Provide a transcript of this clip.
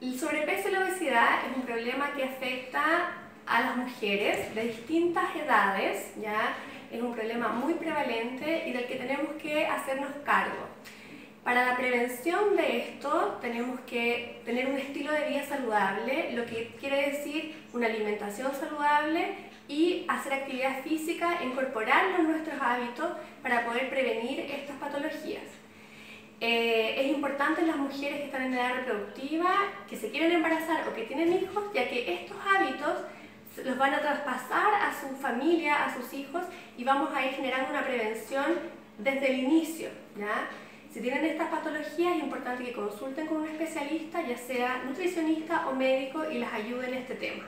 El sobrepeso y la obesidad es un problema que afecta a las mujeres de distintas edades, ¿ya? Es un problema muy prevalente y del que tenemos que hacernos cargo. Para la prevención de esto tenemos que tener un estilo de vida saludable, lo que quiere decir una alimentación saludable y hacer actividad física, incorporarlo en nuestros hábitos para poder prevenir estas patologías. Eh, es importante las mujeres que están en edad reproductiva, que se quieren embarazar o que tienen hijos, ya que estos hábitos los van a traspasar a su familia, a sus hijos y vamos a ir generando una prevención desde el inicio. ¿ya? Si tienen estas patologías es importante que consulten con un especialista, ya sea nutricionista o médico, y las ayude en este tema.